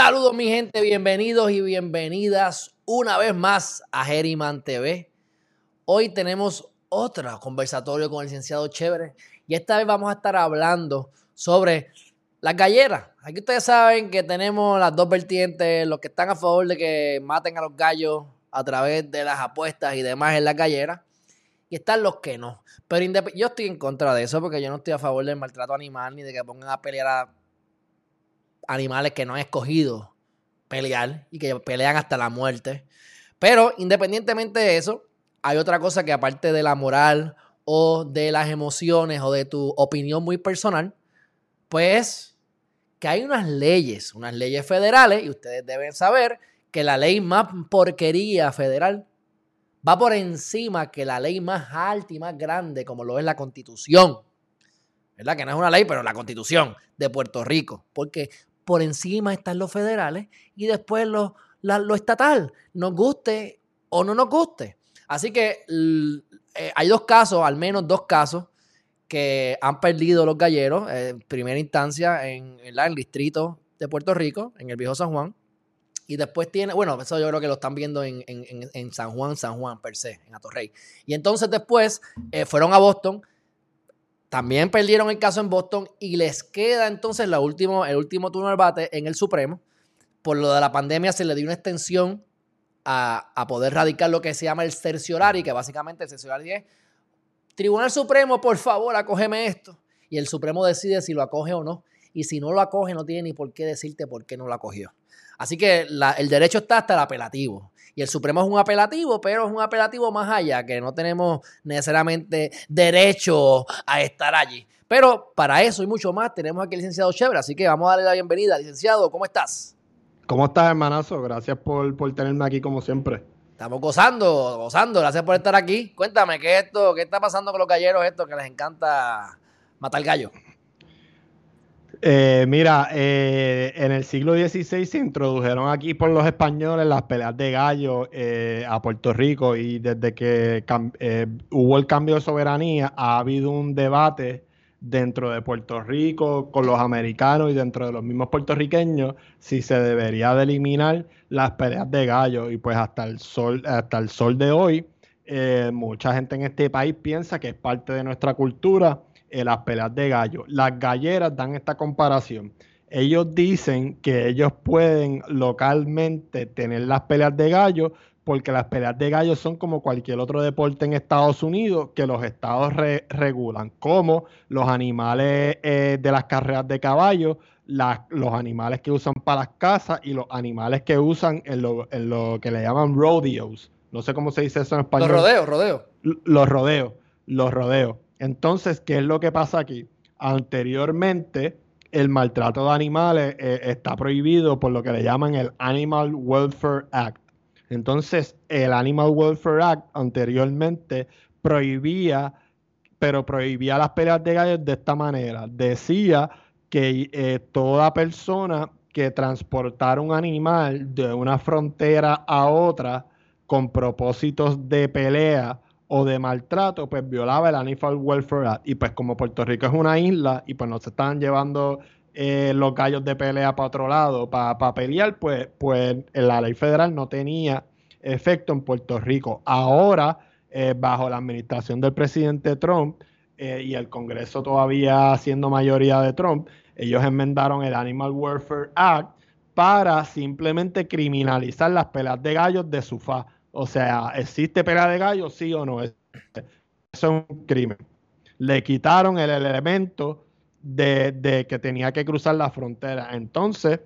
Saludos mi gente, bienvenidos y bienvenidas una vez más a Geriman TV. Hoy tenemos otro conversatorio con el licenciado Chévere y esta vez vamos a estar hablando sobre las galleras. Aquí ustedes saben que tenemos las dos vertientes, los que están a favor de que maten a los gallos a través de las apuestas y demás en las galleras y están los que no. Pero yo estoy en contra de eso porque yo no estoy a favor del maltrato animal ni de que pongan a pelear a animales que no han escogido pelear y que pelean hasta la muerte. Pero independientemente de eso, hay otra cosa que aparte de la moral o de las emociones o de tu opinión muy personal, pues que hay unas leyes, unas leyes federales, y ustedes deben saber que la ley más porquería federal va por encima que la ley más alta y más grande, como lo es la constitución. ¿Verdad? Que no es una ley, pero la constitución de Puerto Rico. Porque por encima están los federales y después lo, estatal, nos guste o no nos guste. Así que eh, hay dos casos, al menos dos casos, que han perdido los galleros en primera instancia en, el distrito de Puerto Rico, en el viejo San Juan. Y después tiene, bueno, eso yo creo que lo están viendo en, San Juan, San Juan per se, en Atorrey. Y entonces después eh, fueron a Boston también perdieron el caso en Boston y les queda entonces la último, el último turno de debate en el Supremo. Por lo de la pandemia se le dio una extensión a, poder radicar lo que se llama el cerciorari, que básicamente el cerciorari es Tribunal Supremo, por favor, acógeme esto. Y el Supremo decide si lo acoge o no. Y si no lo acoge, no tiene ni por qué decirte por qué no lo acogió. Así que el derecho está hasta el apelativo. Y el Supremo es un apelativo, pero es un apelativo más allá, que no tenemos necesariamente derecho a estar allí. Pero para eso y mucho más tenemos aquí al licenciado Chevra, así que vamos a darle la bienvenida. Licenciado, ¿cómo estás? ¿Cómo estás, hermanazo? Gracias por, por tenerme aquí como siempre. Estamos gozando, gozando. Gracias por estar aquí. Cuéntame, ¿qué, esto, qué está pasando con los galleros esto que les encanta matar gallo? Eh, mira, eh, en el siglo XVI se introdujeron aquí por los españoles las peleas de gallo eh, a Puerto Rico y desde que hubo el cambio de soberanía ha habido un debate dentro de Puerto Rico con los americanos y dentro de los mismos puertorriqueños si se debería de eliminar las peleas de gallo y pues hasta el sol hasta el sol de hoy mucha gente en este país piensa que es parte de nuestra cultura en las peleas de gallo. Las galleras dan esta comparación. Ellos dicen que ellos pueden localmente tener las peleas de gallo porque las peleas de gallo son como cualquier otro deporte en Estados Unidos que los estados regulan, como los animales eh, de las carreras de caballo, los animales que usan para las casas y los animales que usan en lo, en lo, que le llaman rodeos. No sé cómo se dice eso en español. Los rodeos, rodeos. Los rodeos, los rodeos. Entonces, ¿qué es lo que pasa aquí? Anteriormente, el maltrato de animales eh, está prohibido por lo que le llaman el Animal Welfare Act. Entonces, el Animal Welfare Act anteriormente prohibía, pero prohibía las peleas de gallos de esta manera. Decía que eh, toda persona que transportara un animal de una frontera a otra con propósitos de pelea o de maltrato, pues violaba el Animal Welfare Act. Y pues como Puerto Rico es una isla y pues no se estaban llevando eh, los gallos de pelea para otro lado para pelear, pues, pues la ley federal no tenía efecto en Puerto Rico. Ahora, eh, bajo la administración del presidente Trump eh, y el Congreso todavía siendo mayoría de Trump, ellos enmendaron el Animal Welfare Act para simplemente criminalizar las peleas de gallos de su fa o sea, ¿existe pelea de gallo? Sí o no. Eso es un crimen. Le quitaron el elemento de, que tenía que cruzar la frontera. Entonces,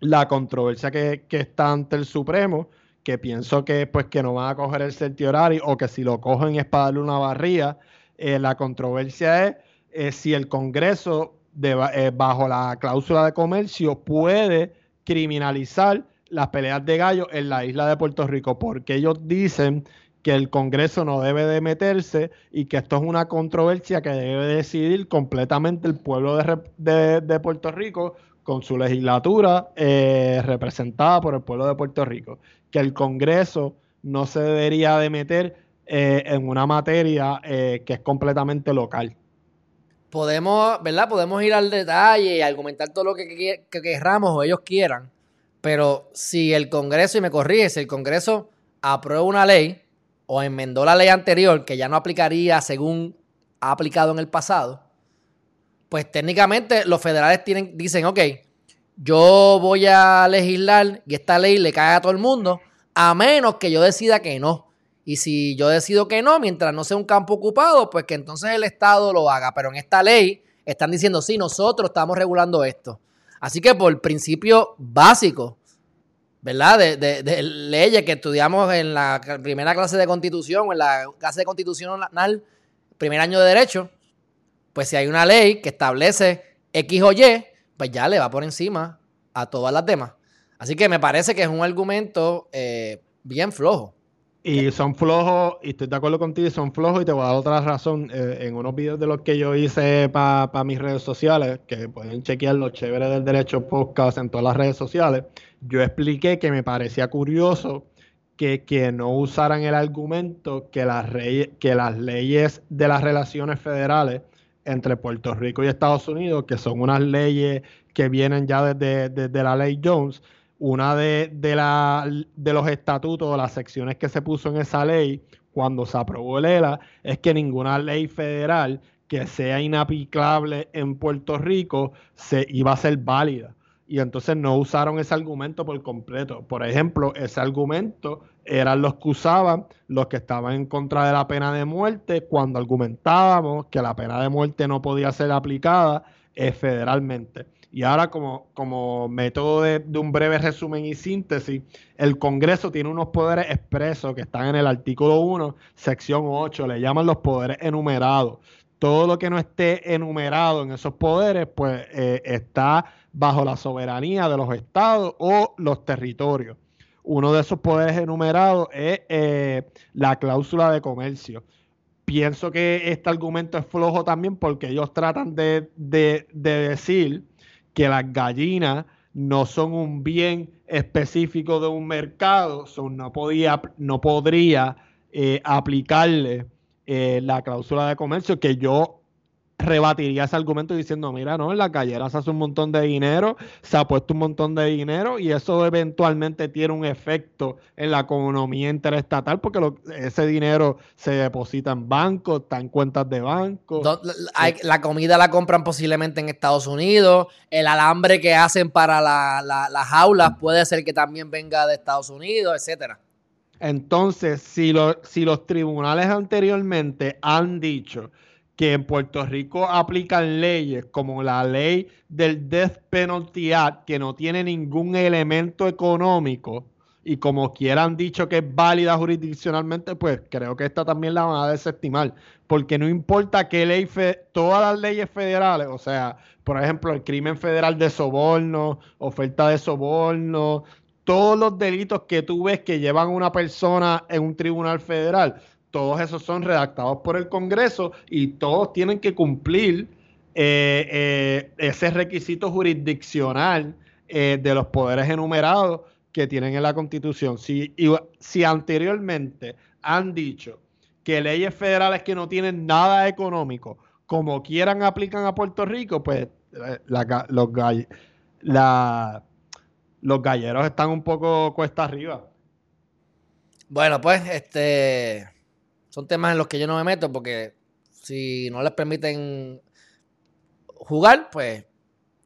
la controversia que, está ante el Supremo, que pienso que pues que no van a coger el certiorari o que si lo cogen es para darle una barría, eh, la controversia es eh, si el Congreso, eh, bajo la cláusula de comercio, puede criminalizar las peleas de gallo en la isla de Puerto Rico, porque ellos dicen que el Congreso no debe de meterse y que esto es una controversia que debe decidir completamente el pueblo de, Puerto Rico con su legislatura eh, representada por el pueblo de Puerto Rico, que el Congreso no se debería de meter eh, en una materia eh, que es completamente local. Podemos, ¿verdad? Podemos ir al detalle y argumentar todo lo que, que querramos o ellos quieran Pero si el Congreso, y me corrige, si el Congreso aprueba una ley o enmendó la ley anterior que ya no aplicaría según ha aplicado en el pasado, pues técnicamente los federales tienen, dicen, ok, yo voy a legislar y esta ley le cae a todo el mundo, a menos que yo decida que no. Y si yo decido que no, mientras no sea un campo ocupado, pues que entonces el Estado lo haga. Pero en esta ley están diciendo, sí, nosotros estamos regulando esto. Así que por principio básico, ¿verdad? De, leyes que estudiamos en la primera clase de constitución en la clase de constitucional, primer año de derecho, pues si hay una ley que establece X o Y, pues ya le va por encima a todas las demás. Así que me parece que es un argumento eh, bien flojo. Y son flojos, y estoy de acuerdo contigo, son flojos y te voy a dar otra razón. Eh, en unos videos de los que yo hice para mis redes sociales, que pueden chequear los chéveres del derecho podcast en todas las redes sociales, yo expliqué que me parecía curioso que, que no usaran el argumento que las, que las leyes de las relaciones federales entre Puerto Rico y Estados Unidos, que son unas leyes que vienen ya desde, desde la ley Jones, una de, de, los estatutos, las secciones que se puso en esa ley cuando se aprobó el ELA, es que ninguna ley federal que sea inaplicable en Puerto Rico se iba a ser válida. Y entonces no usaron ese argumento por completo. Por ejemplo, ese argumento eran los que usaban los que estaban en contra de la pena de muerte cuando argumentábamos que la pena de muerte no podía ser aplicada eh, federalmente. Y ahora, como, como método de, un breve resumen y síntesis, el Congreso tiene unos poderes expresos que están en el artículo 1, sección 8, le llaman los poderes enumerados. Todo lo que no esté enumerado en esos poderes, pues eh, está bajo la soberanía de los estados o los territorios. Uno de esos poderes enumerados es eh, la cláusula de comercio pienso que este argumento es flojo también porque ellos tratan de, de, decir que las gallinas no son un bien específico de un mercado, no, podía, no podría eh, aplicarle eh, la cláusula de comercio que yo rebatiría ese argumento diciendo, mira, no, en la gallera se hace un montón de dinero, se ha puesto un montón de dinero y eso eventualmente tiene un efecto en la economía interestatal porque ese dinero se deposita en bancos, está en cuentas de banco. La, comida la compran posiblemente en Estados Unidos, el alambre que hacen para las jaulas puede ser que también venga de Estados Unidos, etcétera. Entonces, si, si los tribunales anteriormente han dicho que en Puerto Rico aplican leyes como la ley del Death Penalty Act, que no tiene ningún elemento económico, y como quieran dicho que es válida jurisdiccionalmente, pues creo que esta también la van a desestimar, porque no importa qué ley, todas las leyes federales, o sea, por ejemplo, el crimen federal de soborno, oferta de soborno, todos los delitos que tú ves que llevan a una persona en un tribunal federal, todos esos son redactados por el Congreso y todos tienen que cumplir eh, eh, ese requisito jurisdiccional eh, de los poderes enumerados que tienen en la Constitución. Si, anteriormente han dicho que leyes federales que no tienen nada económico, como quieran, aplican a Puerto Rico, pues los, los galleros están un poco cuesta arriba. Bueno, pues este son temas en los que yo no me meto porque si no les permiten jugar, pues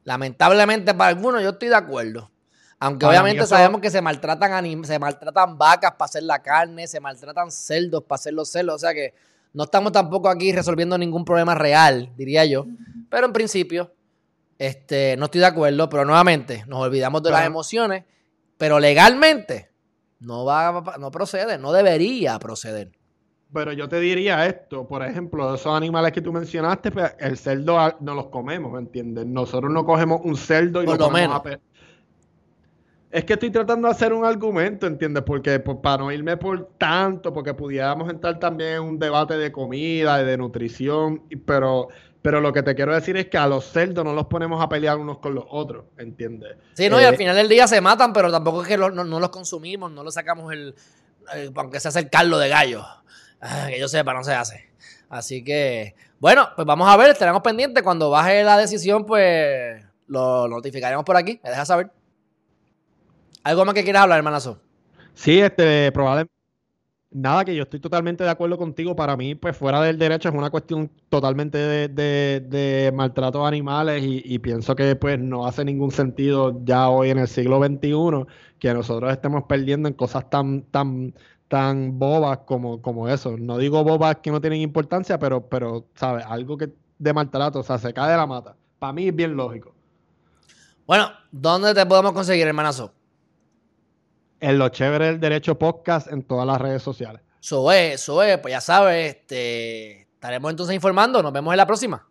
lamentablemente para algunos yo estoy de acuerdo. Aunque obviamente sabemos que se maltratan se maltratan vacas para hacer la carne, se maltratan cerdos para hacer los cerdos, o sea que no estamos tampoco aquí resolviendo ningún problema real, diría yo. Pero en principio, este, no estoy de acuerdo, pero nuevamente nos olvidamos de las emociones, pero legalmente no va, no procede, no debería proceder. Pero yo te diría esto, por ejemplo, esos animales que tú mencionaste, pues el cerdo no los comemos, ¿me entiendes? Nosotros no cogemos un cerdo y por lo, menos. Es que estoy tratando de hacer un argumento, ¿entiendes? Porque pues, para no irme por tanto, porque pudiéramos entrar también en un debate de comida y de nutrición, pero, pero lo que te quiero decir es que a los cerdos no los ponemos a pelear unos con los otros, ¿entiendes? Sí, no, y al eh, final del día se matan, pero tampoco es que no, los consumimos, no los sacamos el, aunque se hace el caldo de gallo. Que yo sepa, no se hace. Así que, bueno, pues vamos a ver, estaremos pendientes. Cuando baje la decisión, pues lo notificaremos por aquí. Me deja saber. ¿Algo más que quieras hablar, hermanazo? Sí, este, probablemente. Nada, que yo estoy totalmente de acuerdo contigo. Para mí, pues fuera del derecho es una cuestión totalmente de, maltrato a animales y, pienso que pues no hace ningún sentido ya hoy en el siglo XXI que nosotros estemos perdiendo en cosas tan, tan, tan bobas como, como eso. No digo bobas que no tienen importancia, pero, pero, ¿sabes? Algo que de maltrato, o sea, se cae de la mata. Para mí es bien lógico. Bueno, ¿dónde te podemos conseguir, hermanazo? en lo chévere del derecho podcast en todas las redes sociales. Eso es, eso es, pues ya sabes, este, estaremos entonces informando, nos vemos en la próxima.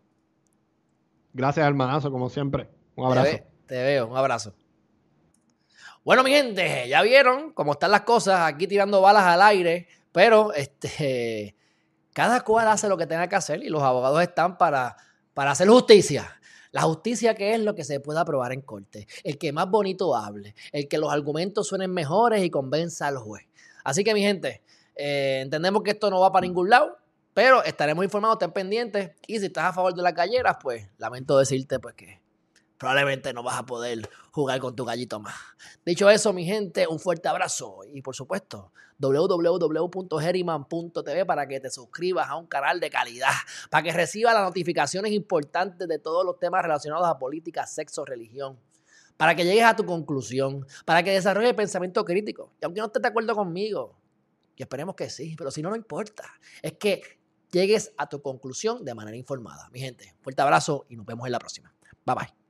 Gracias, hermanazo, como siempre. Un abrazo. Te, veo, un abrazo. Bueno, mi gente, ya vieron cómo están las cosas aquí tirando balas al aire, pero este, cada cual hace lo que tenga que hacer y los abogados están para, para hacer justicia. La justicia que es lo que se pueda aprobar en corte, el que más bonito hable, el que los argumentos suenen mejores y convenza al juez. Así que mi gente, eh, entendemos que esto no va para ningún lado, pero estaremos informados, estén pendientes y si estás a favor de las galleras, pues lamento decirte pues que probablemente no vas a poder jugar con tu gallito más. Dicho eso, mi gente, un fuerte abrazo y por supuesto, www.geriman.tv para que te suscribas a un canal de calidad, para que recibas las notificaciones importantes de todos los temas relacionados a política, sexo, religión, para que llegues a tu conclusión, para que desarrolles pensamiento crítico. Y aunque no estés de acuerdo conmigo, y esperemos que sí, pero si no, no importa. Es que llegues a tu conclusión de manera informada. Mi gente, fuerte abrazo y nos vemos en la próxima. Bye bye.